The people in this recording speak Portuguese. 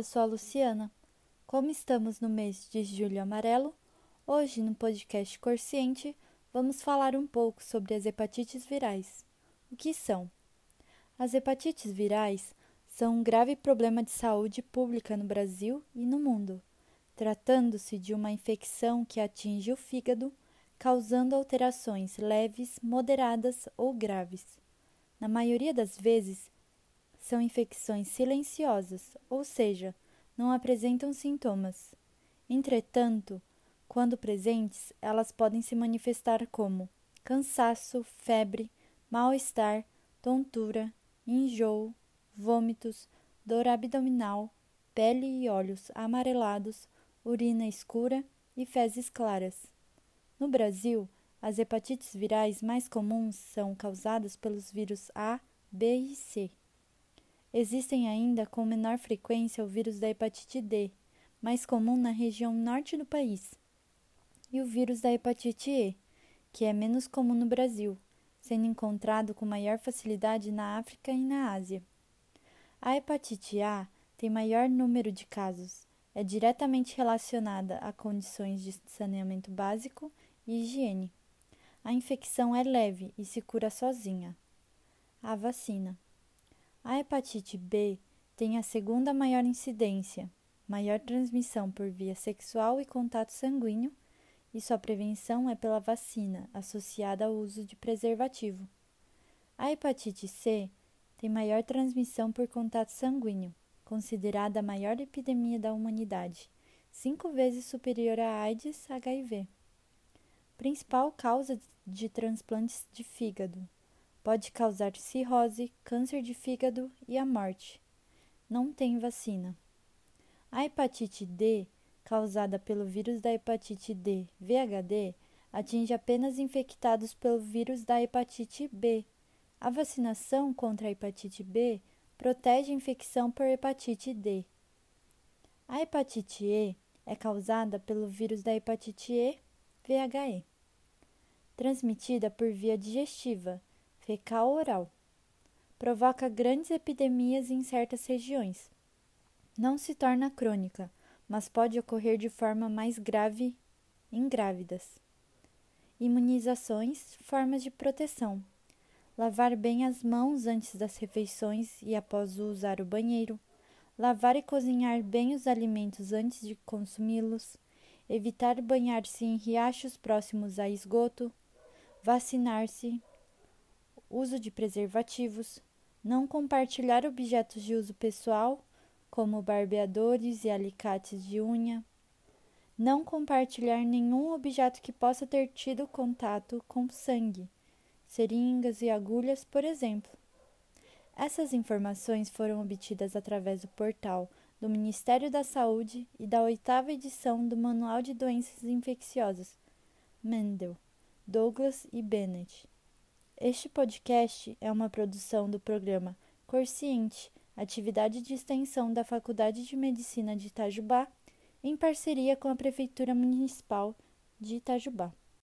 eu sou a Luciana. Como estamos no mês de julho amarelo, hoje no podcast Consciente vamos falar um pouco sobre as hepatites virais. O que são? As hepatites virais são um grave problema de saúde pública no Brasil e no mundo, tratando-se de uma infecção que atinge o fígado, causando alterações leves, moderadas ou graves. Na maioria das vezes, são infecções silenciosas, ou seja, não apresentam sintomas. Entretanto, quando presentes, elas podem se manifestar como cansaço, febre, mal-estar, tontura, enjoo, vômitos, dor abdominal, pele e olhos amarelados, urina escura e fezes claras. No Brasil, as hepatites virais mais comuns são causadas pelos vírus A, B e C. Existem ainda com menor frequência o vírus da hepatite D, mais comum na região norte do país, e o vírus da hepatite E, que é menos comum no Brasil, sendo encontrado com maior facilidade na África e na Ásia. A hepatite A tem maior número de casos, é diretamente relacionada a condições de saneamento básico e higiene. A infecção é leve e se cura sozinha. A vacina. A hepatite B tem a segunda maior incidência, maior transmissão por via sexual e contato sanguíneo, e sua prevenção é pela vacina, associada ao uso de preservativo. A hepatite C tem maior transmissão por contato sanguíneo, considerada a maior epidemia da humanidade, cinco vezes superior à AIDS HIV. Principal causa de transplantes de fígado, Pode causar cirrose, câncer de fígado e a morte. Não tem vacina. A hepatite D, causada pelo vírus da hepatite D, VHD, atinge apenas infectados pelo vírus da hepatite B. A vacinação contra a hepatite B protege a infecção por hepatite D. A hepatite E é causada pelo vírus da hepatite E, VHE, transmitida por via digestiva fecal oral. Provoca grandes epidemias em certas regiões. Não se torna crônica, mas pode ocorrer de forma mais grave em grávidas. Imunizações, formas de proteção. Lavar bem as mãos antes das refeições e após usar o banheiro. Lavar e cozinhar bem os alimentos antes de consumi-los. Evitar banhar-se em riachos próximos a esgoto. Vacinar-se uso de preservativos, não compartilhar objetos de uso pessoal, como barbeadores e alicates de unha, não compartilhar nenhum objeto que possa ter tido contato com sangue, seringas e agulhas, por exemplo. Essas informações foram obtidas através do portal do Ministério da Saúde e da oitava edição do Manual de Doenças Infecciosas, Mendel, Douglas e Bennett. Este podcast é uma produção do programa Corciente, atividade de extensão da Faculdade de Medicina de Itajubá, em parceria com a Prefeitura Municipal de Itajubá.